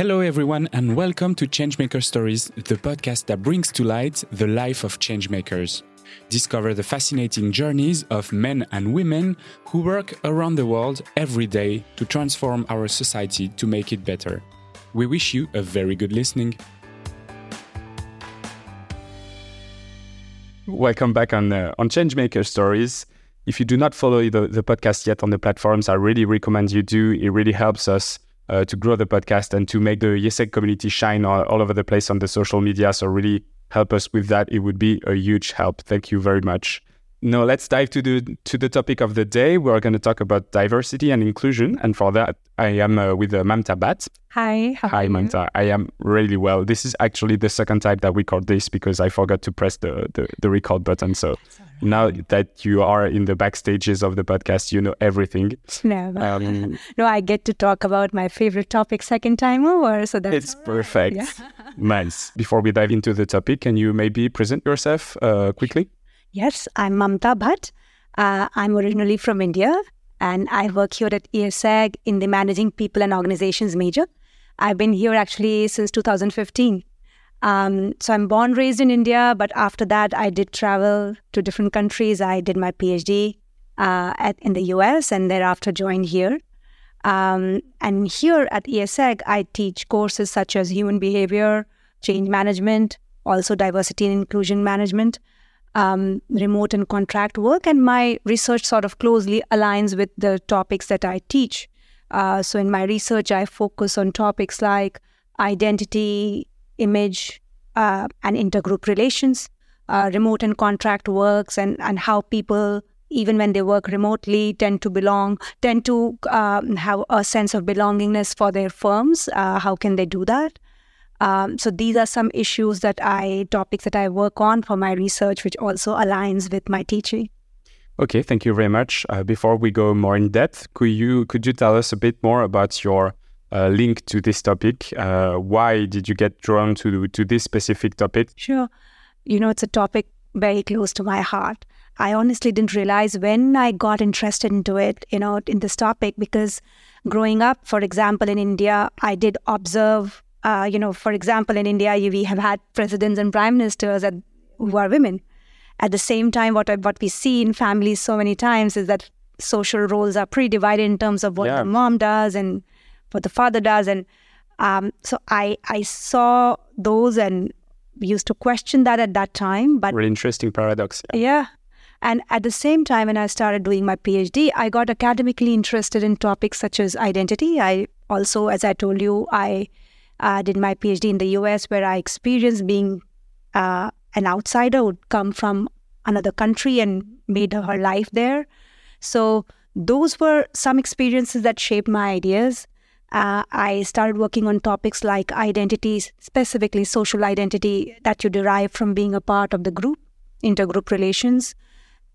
Hello, everyone, and welcome to Changemaker Stories, the podcast that brings to light the life of changemakers. Discover the fascinating journeys of men and women who work around the world every day to transform our society to make it better. We wish you a very good listening. Welcome back on uh, on Changemaker Stories. If you do not follow the, the podcast yet on the platforms, I really recommend you do. It really helps us uh, to grow the podcast and to make the IÉSEG community shine all, all, over the place on the social media. So really help us with that. It would be a huge help. Thank you very much. Now let's dive to the to the topic of the day. We're going to talk about diversity and inclusion, and for that, I am uh, with uh, Mamta Bhatt. Hi. Hi, Mamta. I am really well. This is actually the second time that we record this because I forgot to press the the, the record button. So now that you are in the backstages of the podcast, you know everything. No, um, no, I get to talk about my favorite topic second time over, so that's it's perfect. Yeah. nice. Before we dive into the topic, can you maybe present yourself uh, quickly? Yes, I'm Mamta Bhatt. Uh, I'm originally from India, and I work here at IÉSEG in the Managing People and Organizations major. I've been here actually since 2015. Um, so I'm born raised in India, but after that I did travel to different countries. I did my PhD uh, at, in the US and thereafter joined here. Um, and here at IÉSEG, I teach courses such as human behavior, change management, also diversity and inclusion management, um, remote and contract work. And my research sort of closely aligns with the topics that I teach. Uh, so in my research, I focus on topics like identity, image, uh, and intergroup relations, uh, remote and contract works, and, and how people, even when they work remotely, tend to belong, tend to um, have a sense of belongingness for their firms. Uh, how can they do that? Um, so these are some issues that I, topics that I work on for my research, which also aligns with my teaching. Okay, thank you very much. Uh, before we go more in depth, could you could you tell us a bit more about your uh, link to this topic. Uh, why did you get drawn to to this specific topic? Sure, you know it's a topic very close to my heart. I honestly didn't realize when I got interested into it, you know, in this topic because growing up, for example, in India, I did observe, uh, you know, for example, in India, we have had presidents and prime ministers that, who are women. At the same time, what what we see in families so many times is that social roles are pretty divided in terms of what yeah. the mom does and what the father does. And um, so I I saw those and used to question that at that time. But really interesting paradox. Yeah. yeah. And at the same time, when I started doing my PhD, I got academically interested in topics such as identity. I also, as I told you, I uh, did my PhD in the US, where I experienced being uh, an outsider would come from another country and made her life there. So those were some experiences that shaped my ideas uh, I started working on topics like identities, specifically social identity that you derive from being a part of the group, intergroup relations,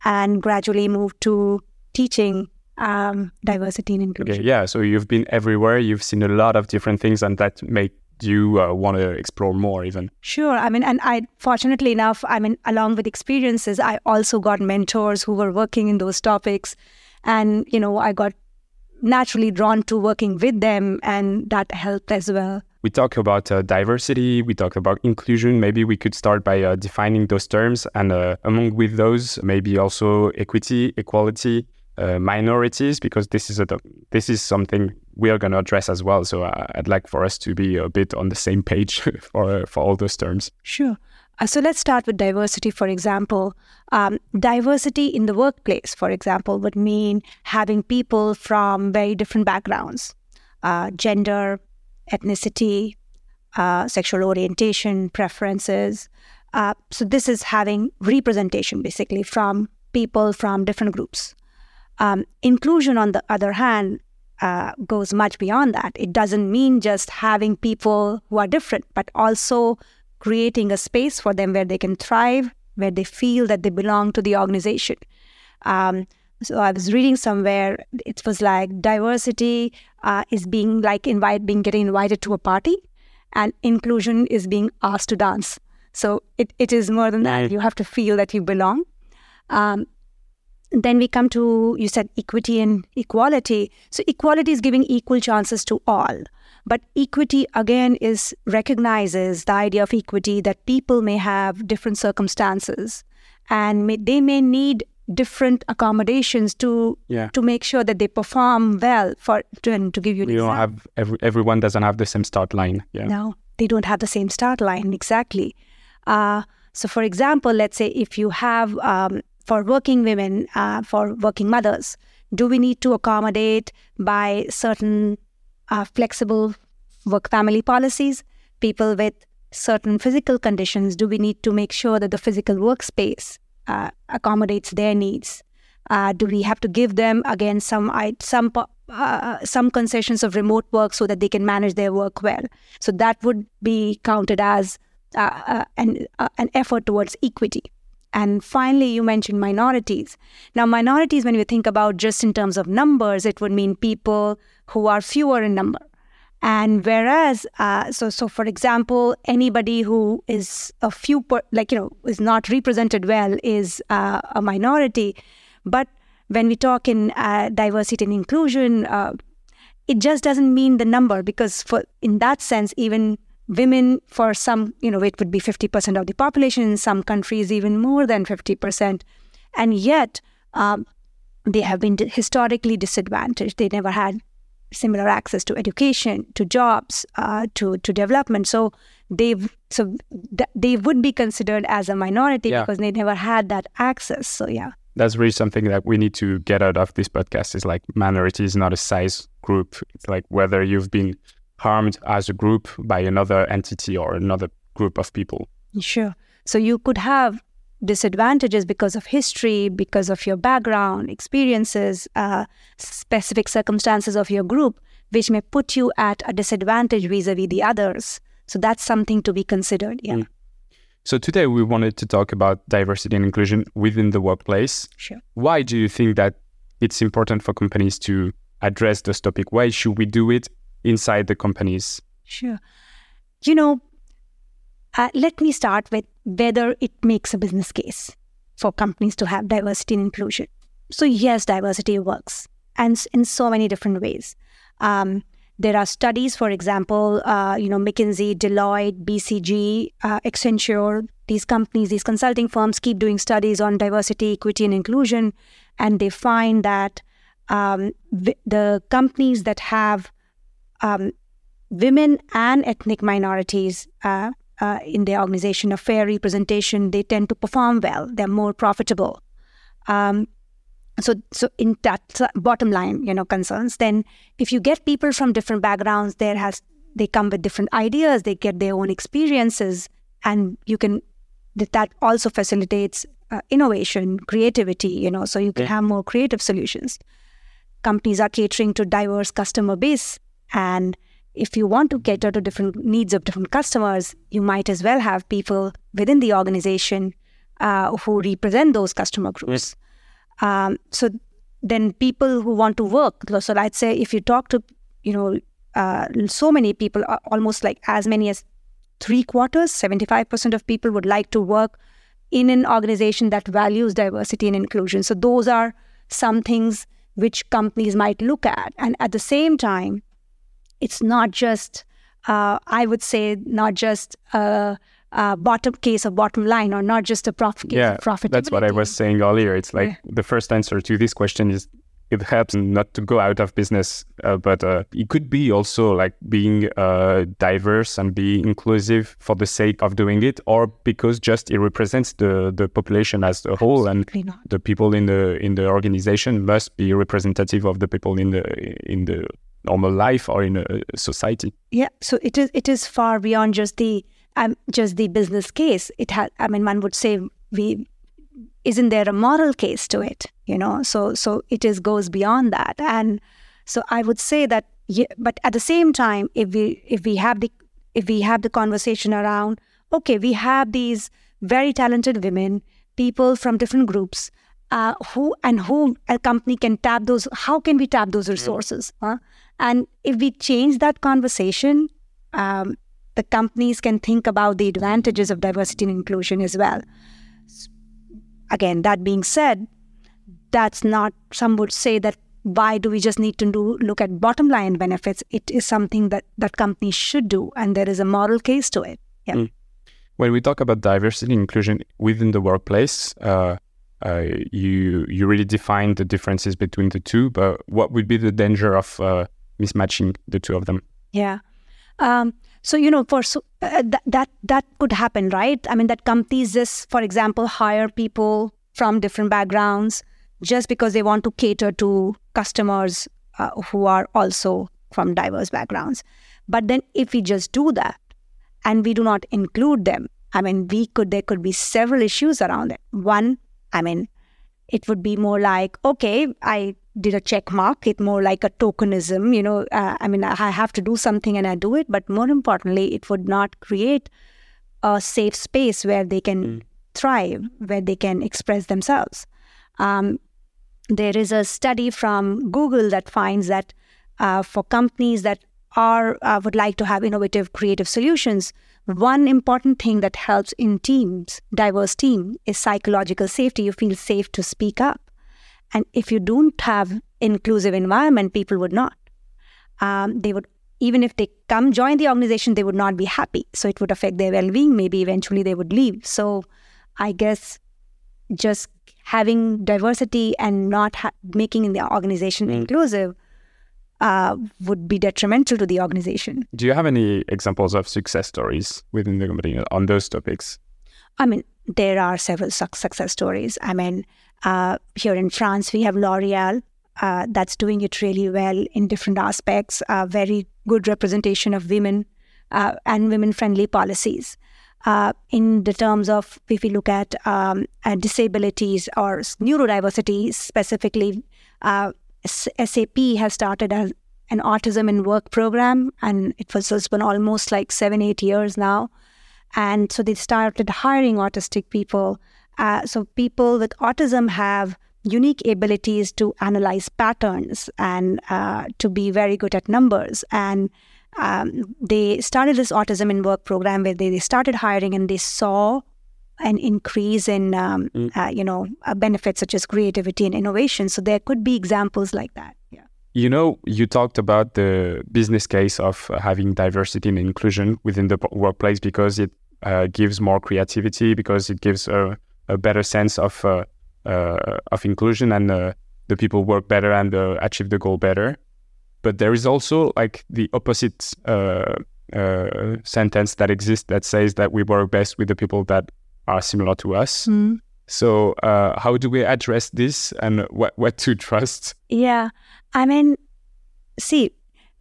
and gradually moved to teaching um, diversity and inclusion. Okay, yeah, so you've been everywhere, you've seen a lot of different things, and that made you uh, want to explore more even sure i mean and i fortunately enough i mean along with experiences i also got mentors who were working in those topics and you know i got naturally drawn to working with them, and that helped as well. We talk about uh, diversity, we talk about inclusion. Maybe we could start by uh, defining those terms, and uh, among with those, maybe also equity, equality, uh, minorities, because this is a this is something we are going to address as well. So uh, I'd like for us to be a bit on the same page for for all those terms. Sure. Uh, so let's start with diversity, for example. Um, diversity in the workplace, for example, would mean having people from very different backgrounds uh, gender, ethnicity, uh, sexual orientation, preferences. Uh, so this is having representation basically from people from different groups. Um, inclusion, on the other hand, uh, goes much beyond that. It doesn't mean just having people who are different, but also creating a space for them where they can thrive, where they feel that they belong to the organization. Um, so I was reading somewhere it was like diversity uh, is being like invite being getting invited to a party, and inclusion is being asked to dance. So it, it is more than that. You have to feel that you belong. Um, then we come to you said equity and equality so equality is giving equal chances to all but equity again is recognizes the idea of equity that people may have different circumstances and may, they may need different accommodations to Yeah. to make sure that they perform well for to, and to give you You don't have every, everyone doesn't have the same start line. Yeah. No, they don't have the same start line exactly. Uh, so, for example, let's say if you have um, for working women, uh, for working mothers, do we need to accommodate by certain uh, flexible work family policies? People with certain physical conditions, do we need to make sure that the physical workspace uh, accommodates their needs? Uh, do we have to give them again some some uh, some concessions of remote work so that they can manage their work well? So that would be counted as uh, an an effort towards equity. And finally, you mentioned minorities. Now, minorities, when we think about just in terms of numbers, it would mean people who are fewer in number. And whereas, uh, so so for example, anybody who is a few, per, like you know, is not represented well is uh, a minority. But when we talk in uh, diversity and inclusion, uh, it just doesn't mean the number because for in that sense, even women for some, you know, it would be fifty percent of the population in some countries, even more than fifty percent, and yet. Um, they have been historically disadvantaged. They never had similar access to education, to jobs, uh, to to development. So they so th- they would be considered as a minority Yeah. because they never had that access. So yeah, That's really something that we need to get out of this podcast is like minority is not a size group. It's like whether you've been harmed as a group by another entity or another group of people. sure. So you could have disadvantages because of history, because of your background, experiences, uh, specific circumstances of your group, which may put you at a disadvantage vis-a-vis the others. So that's something to be considered. Yeah, So today we wanted to talk about diversity and inclusion within the workplace. sure. Why do you think that it's important for companies to address this topic? Why should we do it inside the companies? Sure. You know, uh, let me start with whether it makes a business case for companies to have diversity and inclusion. So, yes, diversity works, and in so many different ways. Um, there are studies, for example, uh, you know, McKinsey, Deloitte, BCG, uh, Accenture, these companies, these consulting firms keep doing studies on diversity, equity, and inclusion, and they find that um, the companies that have um, women and ethnic minorities uh, uh, in their organization, a fair representation, they tend to perform well. They're more profitable. Um, so, so in that bottom line, you know, concerns. Then, if you get people from different backgrounds, there has they come with different ideas. They get their own experiences, and you can that that also facilitates uh, innovation, creativity. You know, so you can Yeah. have more creative solutions. Companies are catering to diverse customer base, and if you want to cater to different needs of different customers, you might as well have people within the organization uh, who represent those customer groups. Um, so then people who want to work, so I'd say if you talk to, you know, uh, so many people, uh, almost like as many as three quarters, 75% of people would like to work in an organization that values diversity and inclusion. So those are some things which companies might look at. And at the same time, it's not just, uh, I would say, not just a, a bottom case of bottom line or not just a profit case yeah, of profitability. that's what I was saying earlier. It's like Yeah. the first answer to this question is it helps not to go out of business, uh, but uh, it could be also like being uh, diverse and be inclusive for the sake of doing it, or because just it represents the the population as a whole, and not. the people in the in the organization must be representative of the people in the in the normal life or in a society. Yeah, so it is it is far beyond just the um, just the business case. It has. I mean, one would say we isn't there a moral case to it? You know, so so it is goes beyond that, and so I would say that. Yeah, but at the same time, if we if we have the if we have the conversation around, okay, we have these very talented women, people from different groups, uh, who and who a company can tap those. How can we tap those resources? Huh? And if we change that conversation, um, the companies can think about the advantages of diversity and inclusion as well. Again, that being said, that's not, some would say that why do we just need to do, look at bottom line benefits? It is something that, that companies should do, and there is a moral case to it. Yeah. Mm. When we talk about diversity and inclusion within the workplace, uh, uh, you you really define the differences between the two. But what would be the danger of uh, mismatching the two of them? Yeah. Um, so you know, for so, uh, th- that that could happen, right? I mean, that companies just, for example, hire people from different backgrounds just because they want to cater to customers uh, who are also from diverse backgrounds. But then, if we just do that and we do not include them, I mean, we could there could be several issues around it. One, I mean, it would be more like, okay, I did a check mark. it more like a tokenism, you know. Uh, I mean, I have to do something and I do it, but more importantly, it would not create a safe space where they can mm. thrive, where they can express themselves. Um, there is a study from Google that finds that uh, for companies that are uh, would like to have innovative, creative solutions, one important thing that helps in teams, diverse team, is psychological safety. You feel safe to speak up. And if you don't have inclusive environment, people would not. Um, they would even if they come join the organization, they would not be happy. So it would affect their well-being. Maybe eventually they would leave. So I guess just having diversity and not ha- making the organization mm. inclusive uh, would be detrimental to the organization. Do you have any examples of success stories within the company on those topics? I mean, there are several success stories. I mean, uh, here in France, we have L'Oreal uh, that's doing it really well in different aspects, uh, very good representation of women uh, and women friendly policies. Uh, in the terms of if we look at, um, at disabilities or neurodiversity specifically, uh, SAP has started an autism in work program, and it was it's been almost like seven, eight years now. And so they started hiring autistic people. Uh, so people with autism have unique abilities to analyze patterns and uh, to be very good at numbers. And um, they started this autism in work program where they, they started hiring and they saw an increase in um, mm. uh, you know uh, benefits such as creativity and innovation. So there could be examples like that. Yeah. You know, you talked about the business case of having diversity and inclusion within the workplace because it uh, gives more creativity, because it gives a, a better sense of uh, uh, of inclusion, and the people work better and achieve the goal better. But there is also like the opposite sentence that exists that says that we work best with the people that are similar to us. Mm. So, uh, how do we address this and what, what to trust? Yeah. I mean, see,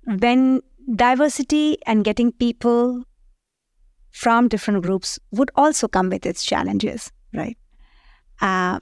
when diversity and getting people from different groups would also come with its challenges, right? Uh,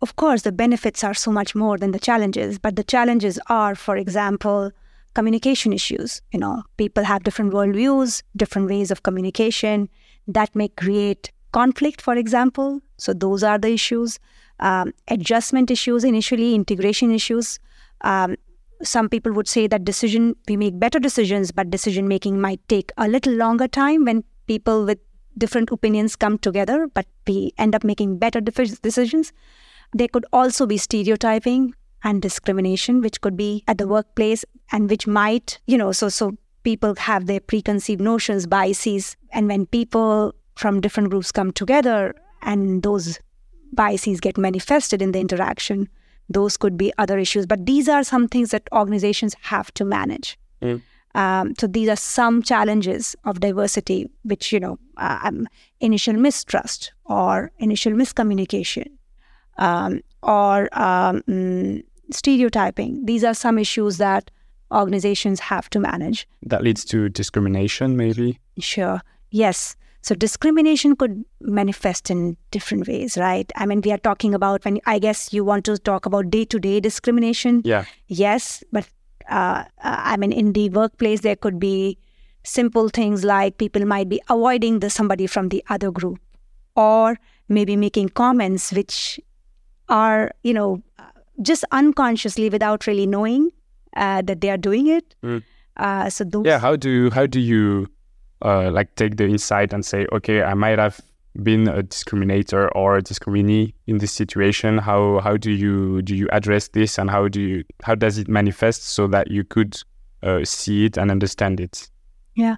of course, the benefits are so much more than the challenges, but the challenges are, for example, communication issues. You know, people have different worldviews, different ways of communication that may create conflict, for example. So those are the issues. Um, adjustment issues, initially integration issues. Um, some people would say that decision we make better decisions, but decision making might take a little longer time when people with different opinions come together, but we end up making better decisions. There could also be stereotyping and discrimination, which could be at the workplace and which might, you know, so so people have their preconceived notions, biases, and when people from different groups come together and those biases get manifested in the interaction, those could be other issues. But these are some things that organizations have to manage. Mm. Um, so these are some challenges of diversity, which you know, uh, um, initial mistrust or initial miscommunication, um, or um, mm, stereotyping. These are some issues that organizations have to manage. That leads to discrimination, maybe. Sure. Yes. So discrimination could manifest in different ways, right? I mean, we are talking about when I guess you want to talk about day to day discrimination. Yeah. Yes, but uh, I mean, in the workplace, there could be simple things like people might be avoiding the somebody from the other group, or maybe making comments which are, you know, just unconsciously without really knowing uh, that they are doing it. Mm. Uh, so those. Yeah. How do how do you uh, like take the insight and say, okay, I might have been a discriminator or a discriminee in this situation? How how do you do you address this, and how do you how does it manifest so that you could uh, see it and understand it? Yeah.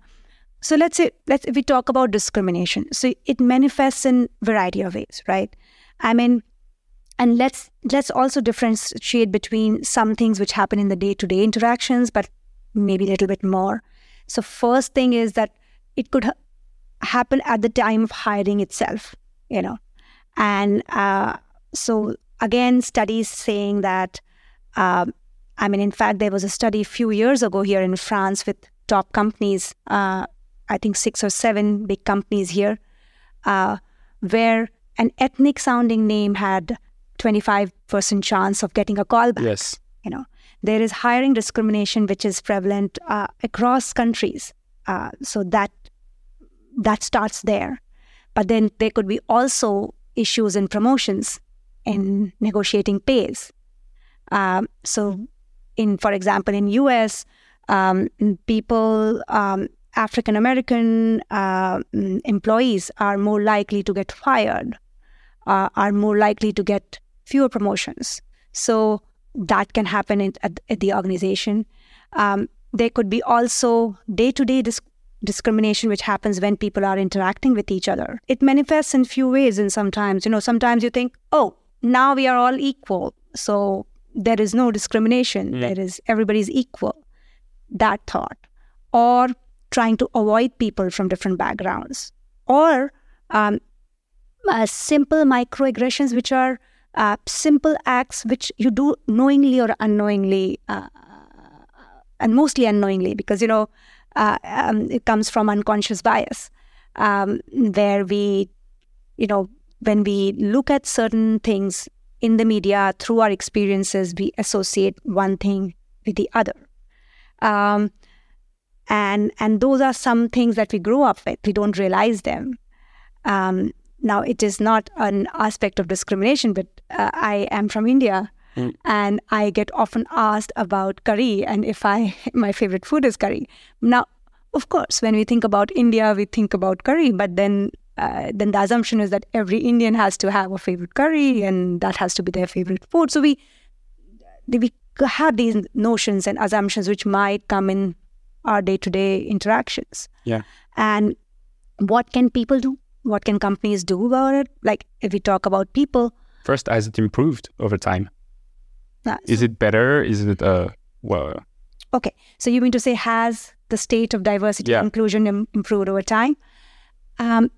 So let's say let's if we talk about discrimination. So it manifests in variety of ways, right? I mean, and let's let's also differentiate between some things which happen in the day-to-day interactions, but maybe a little bit more. So first thing is that it could happen at the time of hiring itself, you know, and uh, so again, studies saying that. Uh, I mean, in fact, there was a study a few years ago here in France with top companies uh, I think six or seven big companies here, uh, where an ethnic sounding name had 25% chance of getting a call back. Yes. You know, there is hiring discrimination which is prevalent uh, across countries. Uh, so that that starts there. But then there could be also issues in promotions in negotiating pays. Um, so, in for example, in US, um, people um, African American uh, employees are more likely to get fired, uh, are more likely to get fewer promotions. So that can happen in, at, at, the organization. Um, there could be also day to day discrimination, which happens when people are interacting with each other. It manifests in few ways, and sometimes, you know, sometimes you think, oh, now we are all equal. So there is no discrimination. Mm. There is everybody's equal. That thought. Or trying to avoid people from different backgrounds, or um, uh, simple microaggressions, which are uh, simple acts which you do knowingly or unknowingly, uh, and mostly unknowingly, because you know uh, um, it comes from unconscious bias, um, where we, you know, when we look at certain things in the media through our experiences, we associate one thing with the other. Um, and and those are some things that we grew up with we don't realize them um, now it is not an aspect of discrimination but uh, i am from india mm. and i get often asked about curry and if i my favorite food is curry now of course when we think about india we think about curry but then uh, then the assumption is that every indian has to have a favorite curry and that has to be their favorite food so we we have these notions and assumptions which might come in our day to day interactions. Yeah. And what can people do? What can companies do about it? Like if we talk about people. First, has it improved over time? Uh, Is it better? Is it, uh, well. Okay. So you mean to say, has the state of diversity yeah. inclusion Im- improved over time? Um,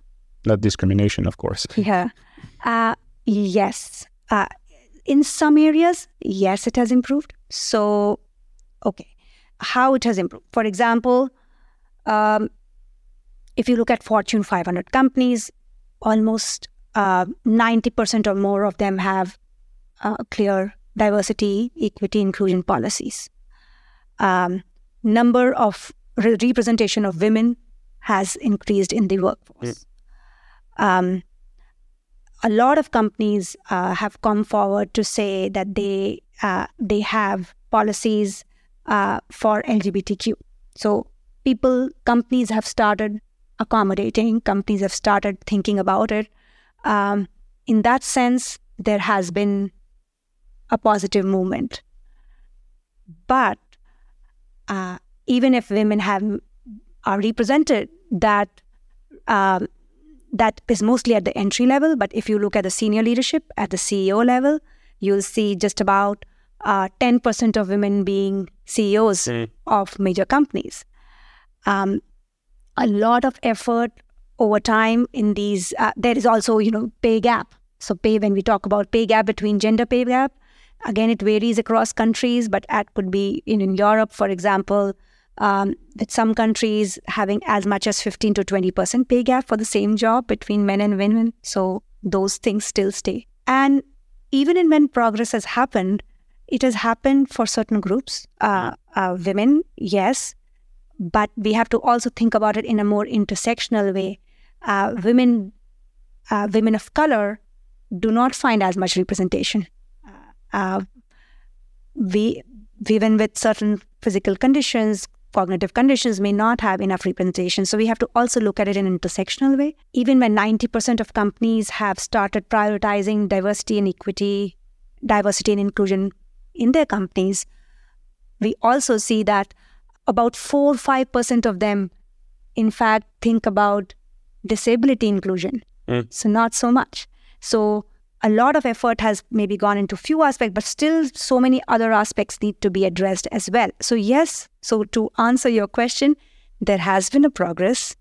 Not discrimination, of course. Yeah. Uh, yes. Uh, in some areas, yes, it has improved. So, okay how it has improved. For example, um, if you look at Fortune 500 companies, almost uh, 90% or more of them have uh, clear diversity, equity, inclusion policies. Um, number of re- representation of women has increased in the workforce. Mm. Um, a lot of companies uh, have come forward to say that they uh, they have policies uh, for LGBTQ. So people, companies have started accommodating, companies have started thinking about it. Um, in that sense, there has been a positive movement. But uh, even if women have are represented, that um, that is mostly at the entry level. But if you look at the senior leadership at the CEO level, you'll see just about uh, 10% of women being CEOs mm. of major companies. Um, a lot of effort over time in these. Uh, there is also, you know, pay gap. So pay when we talk about pay gap between gender pay gap, again it varies across countries, but at could be in, in Europe, for example, um, with some countries having as much as 15 to 20 percent pay gap for the same job between men and women. So those things still stay. And even in when progress has happened, it has happened for certain groups, uh, uh, women, yes, but we have to also think about it in a more intersectional way. Uh, women, uh, women of color, do not find as much representation. Uh, we, women with certain physical conditions, cognitive conditions may not have enough representation. So we have to also look at it in an intersectional way. Even when 90% of companies have started prioritizing diversity and equity, diversity and inclusion in their companies, we also see that about 4 5% of them, in fact, think about disability inclusion. Mm. So, not so much. So, a lot of effort has maybe gone into few aspects, but still so many other aspects need to be addressed as well. So, yes, so to answer your question, there has been a progress,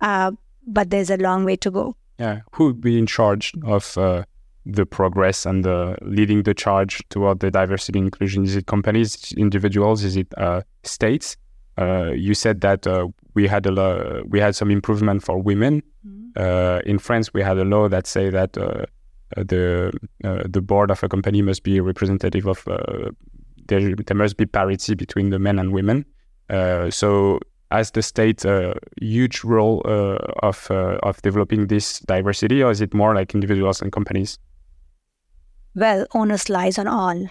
uh, but there's a long way to go. Yeah. Who would be in charge of uh, the progress and the leading the charge toward the diversity inclusion? Is it companies, individuals? Is it uh, states? Uh, you said that uh, we had a we had some improvement for women. Mm-hmm. in France, we had a law that say that the the board of a company must be representative of there, there must be parity between the men and women. so has the state a huge role uh, of uh, of developing this diversity, or is it more like individuals and companies? Well, onus lies on all.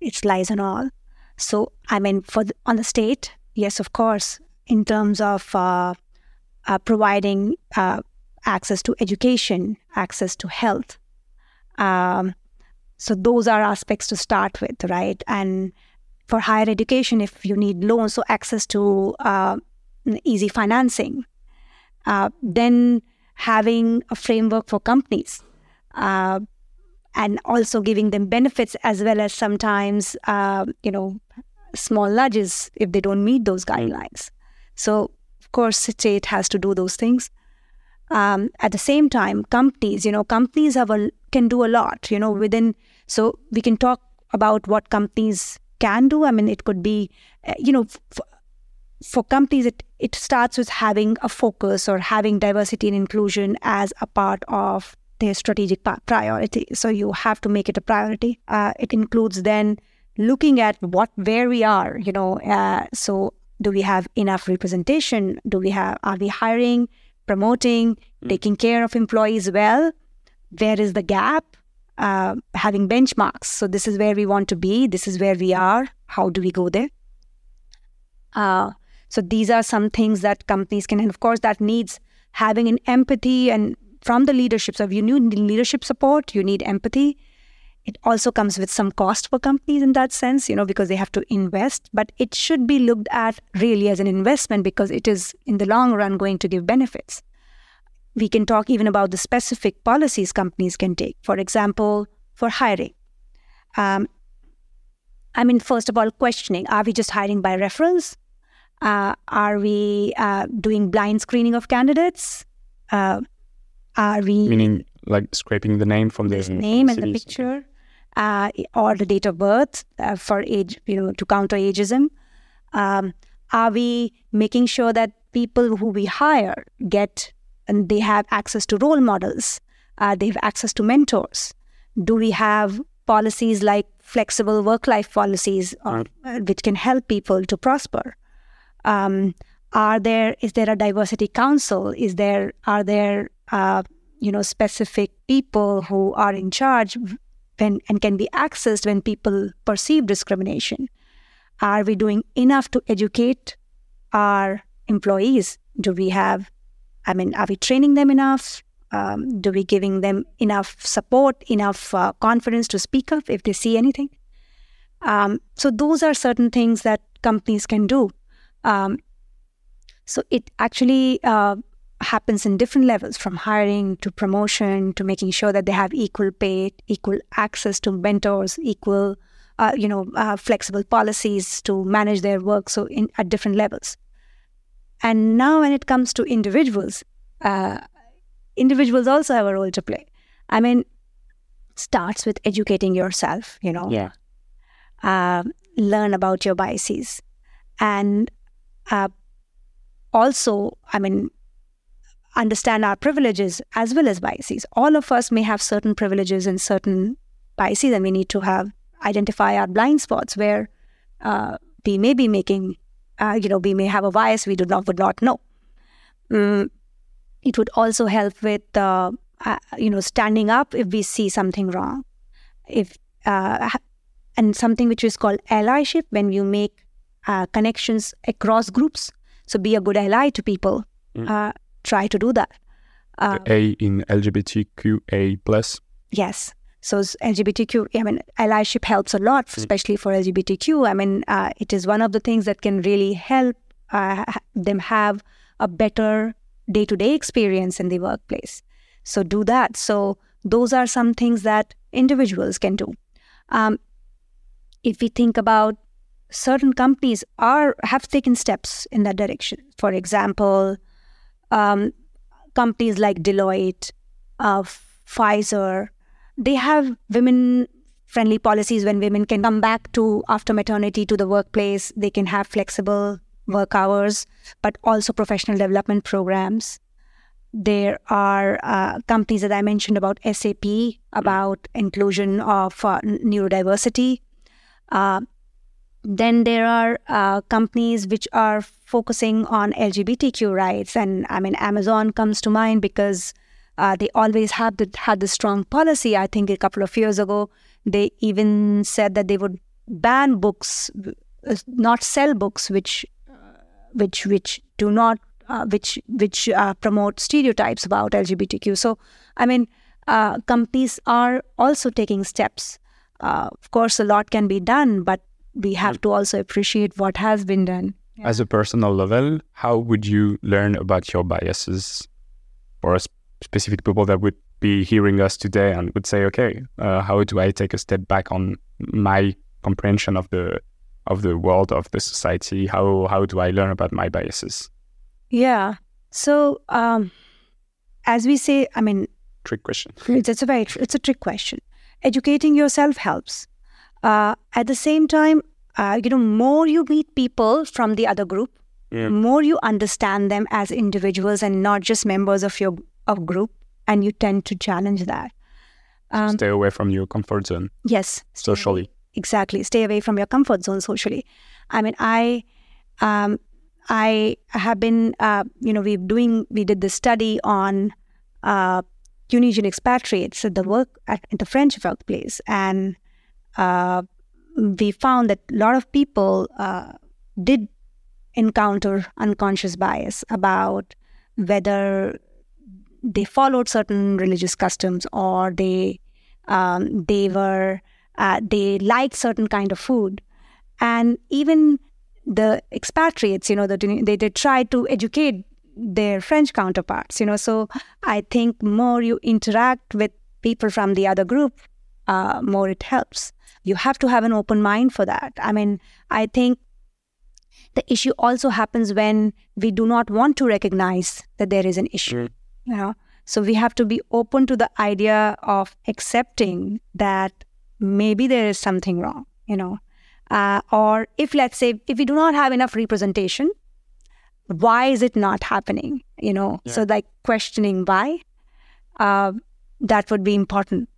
It lies on all. So, I mean, for the, on the state, yes, of course, in terms of uh, uh, providing uh, access to education, access to health. Um, so those are aspects to start with, right? And for higher education, if you need loans, so access to uh, easy financing. Uh, then having a framework for companies uh, and also giving them benefits as well as sometimes, uh, you know, small nudges if they don't meet those guidelines. So, of course, state has to do those things. Um, at the same time, companies, you know, companies have a, can do a lot, you know, within. So we can talk about what companies can do. I mean, it could be, uh, you know, for, for companies, it, it starts with having a focus or having diversity and inclusion as a part of their strategic priority. So you have to make it a priority. Uh, it includes then looking at what where we are. You know, uh, so do we have enough representation? Do we have are we hiring, promoting, mm. taking care of employees well? Where is the gap? Uh, having benchmarks. So this is where we want to be. This is where we are. How do we go there? Uh, so these are some things that companies can, and of course, that needs having an empathy and from the leadership. So if you need leadership support, you need empathy. It also comes with some cost for companies in that sense, you know, because they have to invest. But it should be looked at really as an investment because it is in the long run going to give benefits. We can talk even about the specific policies companies can take. For example, for hiring. Um, I mean, first of all, questioning are we just hiring by reference? Uh, are we uh, doing blind screening of candidates? Uh, are we meaning like scraping the name from the name and the picture, uh, or the date of birth uh, for age, you know, to counter ageism? Um, are we making sure that people who we hire get and they have access to role models? Uh, they have access to mentors. Do we have policies like flexible work-life policies, or, which can help people to prosper? Um, are there is there a diversity council? Is there are there uh, you know specific people who are in charge when and can be accessed when people perceive discrimination? Are we doing enough to educate our employees? Do we have? I mean, are we training them enough? Um, do we giving them enough support, enough uh, confidence to speak up if they see anything? Um, so those are certain things that companies can do um, so it actually uh, happens in different levels from hiring to promotion to making sure that they have equal pay, equal access to mentors, equal, uh, you know, uh, flexible policies to manage their work. So in, at different levels. And now when it comes to individuals, uh, individuals also have a role to play. I mean, starts with educating yourself, you know. Yeah. Uh, learn about your biases and uh, also, I mean, understand our privileges as well as biases. All of us may have certain privileges and certain biases, and we need to have identify our blind spots where uh, we may be making, uh, you know, we may have a bias we do not would not know. Mm, it would also help with, uh, uh you know, standing up if we see something wrong. If uh, and something which is called allyship when you make uh, connections across groups. So be a good ally to people. Mm. Try to do that. Uh, The A in LGBTQA plus. Yes. So LGBTQ, I mean, allyship helps a lot, especially for LGBTQ. I mean, uh, it is one of the things that can really help uh, them have a better day to day experience in the workplace. So do that. So those are some things that individuals can do. Um, if we think about certain companies are have taken steps in that direction. For example, um, companies like Deloitte, uh, Pfizer, they have women friendly policies when women can come back to after maternity to the workplace. They can have flexible work hours, but also professional development programs. There are uh, companies that I mentioned about SAP, about inclusion of uh, neurodiversity. Uh, then there are uh, companies which are focusing on LGBTQ rights, and I mean Amazon comes to mind because uh, they always had the, had the strong policy. I think a couple of years ago they even said that they would ban books, uh, not sell books which which which do not uh, which which uh, promote stereotypes about LGBTQ. So I mean uh, companies are also taking steps. Uh, of course, a lot can be done, but we have to also appreciate what has been done. As a personal level, how would you learn about your biases for a sp- specific people that would be hearing us today and would say, okay, uh, how do I take a step back on my comprehension of the of the world of the society? How how do I learn about my biases? Yeah. So, um, as we say, I mean, Trick question. it's, it's a very it's a trick question. Educating yourself helps. Uh, at the same time, uh, you know, more you meet people from the other group, Yeah. more you understand them as individuals and not just members of your of group, and you tend to challenge that. Um, Stay away from your comfort zone yes, socially. exactly stay away from your comfort zone socially i mean i um, i have been uh, you know we're doing we did this study on uh, tunisian expatriates at the work at, at the french workplace and uh, we found that a lot of people uh, did encounter unconscious bias about whether they followed certain religious customs or they um, they were uh, they liked certain kind of food. And even the expatriates you know the, they did try to educate their french counterparts you know. So i think more you interact with people from the other group uh, more it helps. You have to have an open mind for that. I mean i think the issue also happens when we do not want to recognize that there is an issue you know? So we have to be open to the idea of accepting that maybe there is something wrong you know? Uh, or if let's say if we do not have enough representation why is it not happening you know? So like questioning why uh, that would be important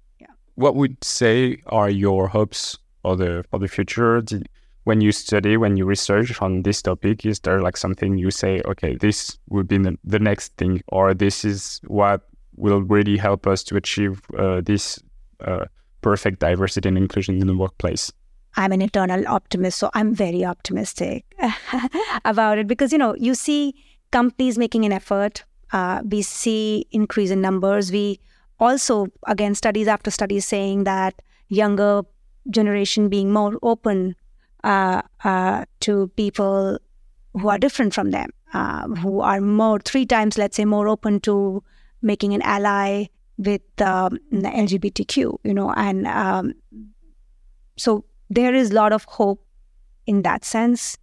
What would say are your hopes for the for the future? Did, when you study, when you research on this topic, is there like something you say, okay, this would be the, the next thing, or this is what will really help us to achieve uh, this uh, perfect diversity and inclusion in the workplace? I'm an eternal optimist, so I'm very optimistic about it because you know you see companies making an effort. Uh, we see increase in numbers. We also again studies after studies saying that younger generation being more open uh, uh, to people who are different from them, uh, who are more three times, let's say, more open to making an ally with um, the LGBTQ. You know, and um, so there is a lot of hope in that sense.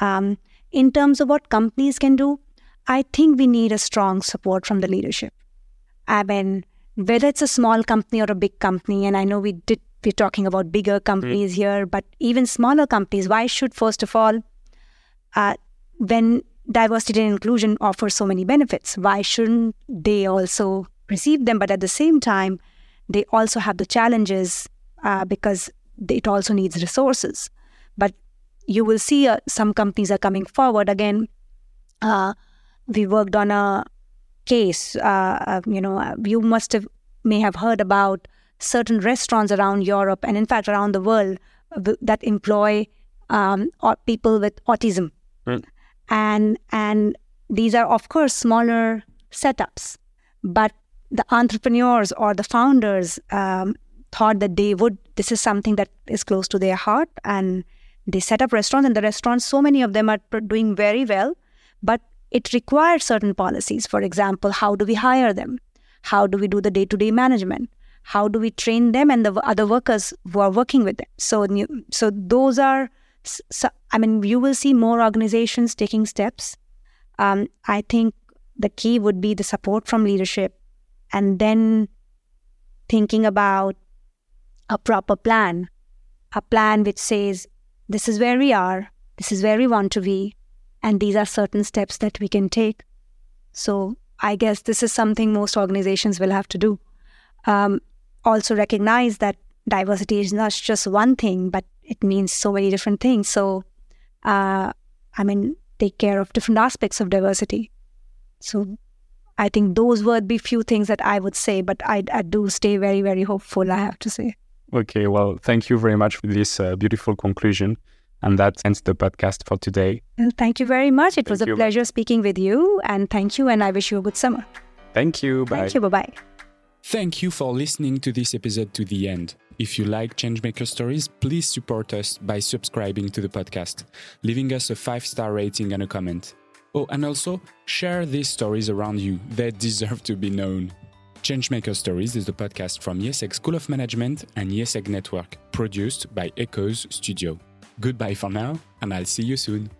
Um, in terms of what companies can do, I think we need a strong support from the leadership. I mean, whether it's a small company or a big company, and I know we did we're talking about bigger companies here, but even smaller companies, why should first of all, uh, when diversity and inclusion offer so many benefits, why shouldn't they also receive them? But at the same time, they also have the challenges uh, because it also needs resources. But you will see uh, some companies are coming forward again. Uh, we worked on a case. Uh, you know, you must have may have heard about certain restaurants around Europe and in fact around the world that employ um, people with autism, Mm. and and these are of course smaller setups, but the entrepreneurs or the founders um, thought that they would. This is something that is close to their heart, and they set up restaurants. And the restaurants, so many of them are doing very well, but it requires certain policies. For example, how do we hire them? How do we do the day-to-day management? How do we train them and the other workers who are working with them? So, so those are. So, I mean, you will see more organizations taking steps. Um, I think the key would be the support from leadership, and then thinking about a proper plan, a plan which says this is where we are, this is where we want to be, and these are certain steps that we can take. So I guess this is something most organizations will have to do. Um, also recognize that diversity is not just one thing, but it means so many different things. So, uh, I mean, take care of different aspects of diversity. So, I think those would be few things that I would say, but I, I do stay very, very hopeful. I have to say. Okay, well, thank you very much for this uh, beautiful conclusion. And that ends the podcast for today. Well, thank you very much. It was a you. pleasure speaking with you, and thank you. And I wish you a good summer. Thank you. Bye. Thank you. Bye bye. Thank you for listening to this episode to the end. If you like Changemaker Stories, please support us by subscribing to the podcast, leaving us a five star rating and a comment. Oh, and also share these stories around you. They deserve to be known. Changemaker Stories is the podcast from IÉSEG School of Management and IÉSEG Network, produced by Echoes Studio. Goodbye for now, and I'll see you soon.